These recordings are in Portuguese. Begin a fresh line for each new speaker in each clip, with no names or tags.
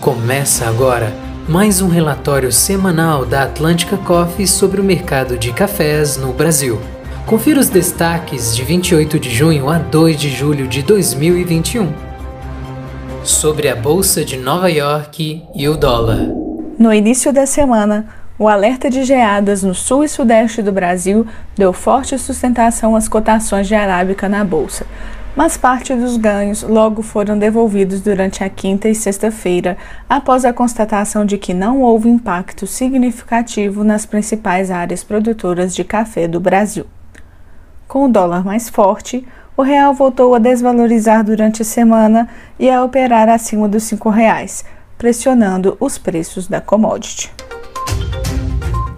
Começa agora mais um relatório semanal da Atlântica Coffee sobre o mercado de cafés no Brasil. Confira os destaques de 28 de junho a 2 de julho de 2021. Sobre a Bolsa de Nova York e o dólar.
No início da semana, o alerta de geadas no sul e sudeste do Brasil deu forte sustentação às cotações de arábica na bolsa, mas parte dos ganhos logo foram devolvidos durante a quinta e sexta-feira, após a constatação de que não houve impacto significativo nas principais áreas produtoras de café do Brasil. Com o dólar mais forte, o real voltou a desvalorizar durante a semana e a operar acima dos R$ reais, pressionando os preços da commodity.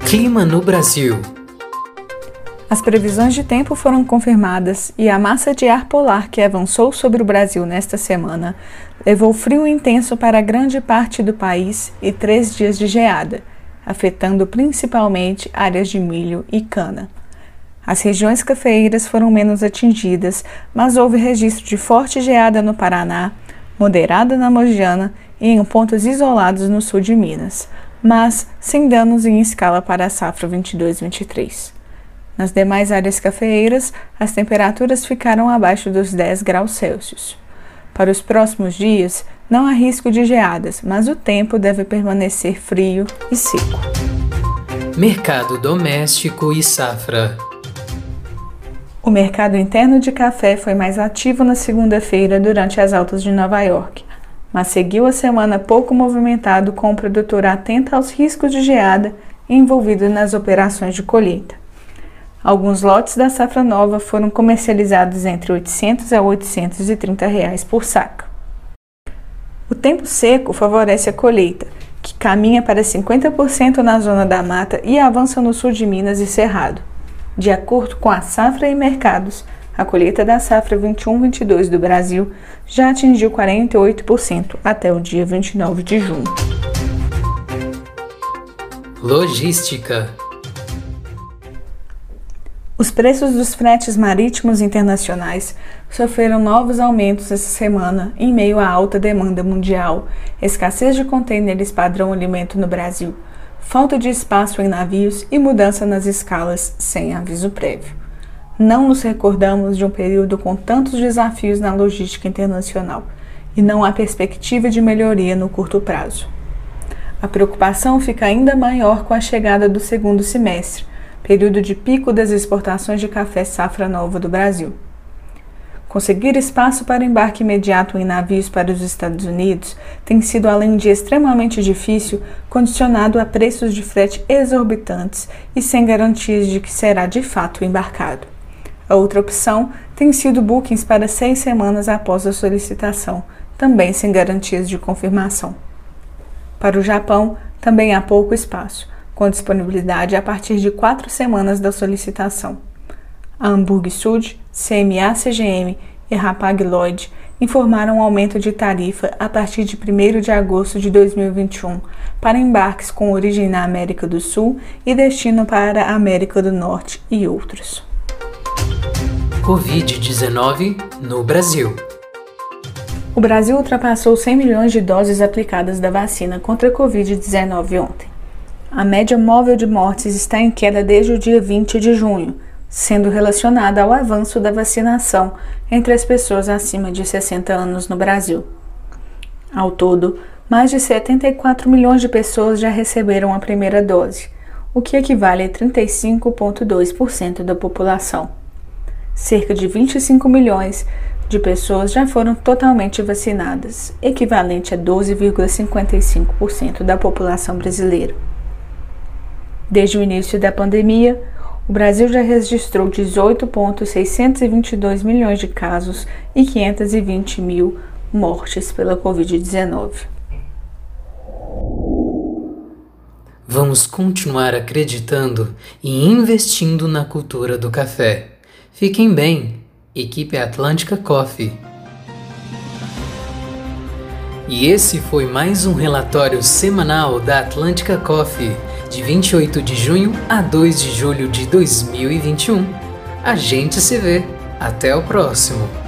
Clima no Brasil.
As previsões de tempo foram confirmadas e a massa de ar polar que avançou sobre o Brasil nesta semana levou frio intenso para grande parte do país e três dias de geada, afetando principalmente áreas de milho e cana. As regiões cafeeiras foram menos atingidas, mas houve registro de forte geada no Paraná, moderada na Mogiana e em pontos isolados no sul de Minas, mas sem danos em escala para a safra 22-23. Nas demais áreas cafeeiras, as temperaturas ficaram abaixo dos 10 graus Celsius. Para os próximos dias, não há risco de geadas, mas o tempo deve permanecer frio e seco.
Mercado doméstico e safra.
O mercado interno de café foi mais ativo na segunda-feira durante as altas de Nova York, mas seguiu a semana pouco movimentado com o produtor atento aos riscos de geada envolvido nas operações de colheita. Alguns lotes da safra nova foram comercializados entre 800 a 830 reais por saca. O tempo seco favorece a colheita, que caminha para 50% na zona da mata e avança no sul de Minas e Cerrado. De acordo com a Safra e Mercados, a colheita da safra 21-22 do Brasil já atingiu 48% até o dia 29 de junho.
Logística
os preços dos fretes marítimos internacionais sofreram novos aumentos essa semana em meio à alta demanda mundial, escassez de contêineres padrão alimento no Brasil, falta de espaço em navios e mudança nas escalas sem aviso prévio. Não nos recordamos de um período com tantos desafios na logística internacional e não há perspectiva de melhoria no curto prazo. A preocupação fica ainda maior com a chegada do segundo semestre período de pico das exportações de café safra nova do Brasil. Conseguir espaço para embarque imediato em navios para os Estados Unidos tem sido, além de extremamente difícil, condicionado a preços de frete exorbitantes e sem garantias de que será de fato embarcado. A outra opção tem sido bookings para seis semanas após a solicitação, também sem garantias de confirmação. Para o Japão, também há pouco espaço com disponibilidade a partir de quatro semanas da solicitação. A Hamburg Sud, CMA-CGM e Rapag Lloyd informaram um aumento de tarifa a partir de 1 de agosto de 2021 para embarques com origem na América do Sul e destino para a América do Norte e outros.
Covid-19 no Brasil.
O Brasil ultrapassou 100 milhões de doses aplicadas da vacina contra a Covid-19 ontem. A média móvel de mortes está em queda desde o dia 20 de junho, sendo relacionada ao avanço da vacinação entre as pessoas acima de 60 anos no Brasil. Ao todo, mais de 74 milhões de pessoas já receberam a primeira dose, o que equivale a 35,2% da população. Cerca de 25 milhões de pessoas já foram totalmente vacinadas, equivalente a 12,55% da população brasileira. Desde o início da pandemia, o Brasil já registrou 18,622 milhões de casos e 520 mil mortes pela Covid-19.
Vamos continuar acreditando e investindo na cultura do café. Fiquem bem, equipe Atlântica Coffee. E esse foi mais um relatório semanal da Atlântica Coffee de 28 de junho a 2 de julho de 2021. A gente se vê. Até o próximo.